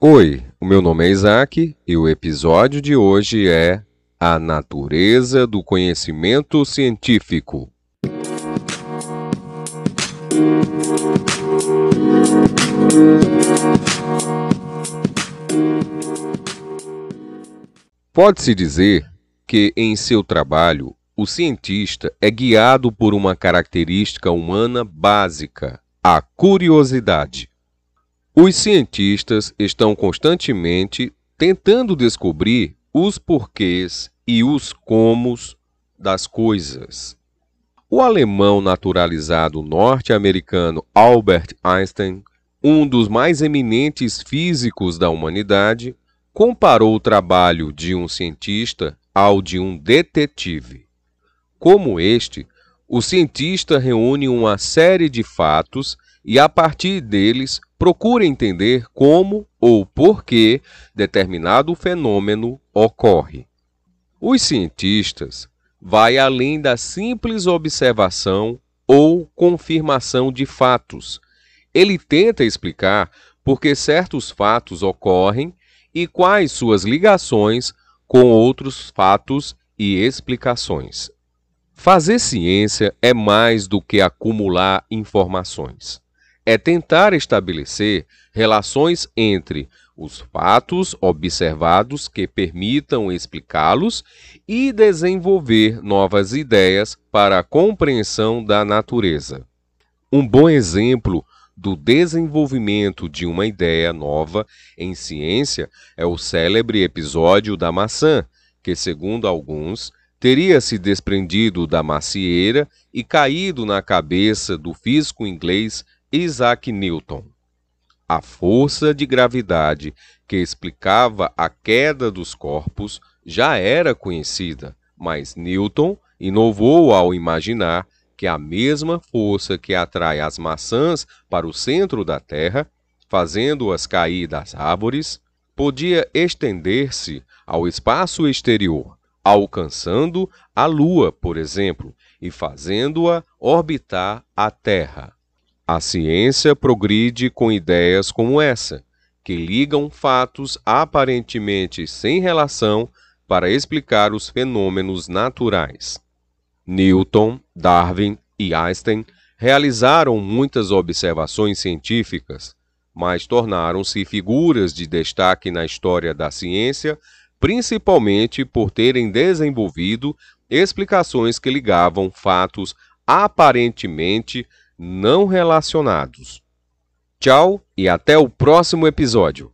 Oi, o meu nome é Isaac e o episódio de hoje é A Natureza do Conhecimento Científico. Pode-se dizer que, em seu trabalho, o cientista é guiado por uma característica humana básica, a curiosidade. Os cientistas estão constantemente tentando descobrir os porquês e os comos das coisas. O alemão naturalizado norte-americano Albert Einstein, um dos mais eminentes físicos da humanidade, comparou o trabalho de um cientista ao de um detetive. Como este, o cientista reúne uma série de fatos e, a partir deles, procura entender como ou por que determinado fenômeno ocorre. Os cientistas vai além da simples observação ou confirmação de fatos. Ele tenta explicar por que certos fatos ocorrem e quais suas ligações com outros fatos e explicações. Fazer ciência é mais do que acumular informações. É tentar estabelecer relações entre os fatos observados que permitam explicá-los e desenvolver novas ideias para a compreensão da natureza. Um bom exemplo do desenvolvimento de uma ideia nova em ciência é o célebre episódio da maçã, que, segundo alguns, teria se desprendido da macieira e caído na cabeça do físico inglês Isaac Newton. A força de gravidade que explicava a queda dos corpos já era conhecida, mas Newton inovou ao imaginar que a mesma força que atrai as maçãs para o centro da Terra, fazendo-as cair das árvores, podia estender-se ao espaço exterior, alcançando a Lua, por exemplo, e fazendo-a orbitar a Terra. A ciência progride com ideias como essa, que ligam fatos aparentemente sem relação para explicar os fenômenos naturais. Newton, Darwin e Einstein realizaram muitas observações científicas, mas tornaram-se figuras de destaque na história da ciência principalmente por terem desenvolvido explicações que ligavam fatos aparentemente não relacionados. Tchau e até o próximo episódio.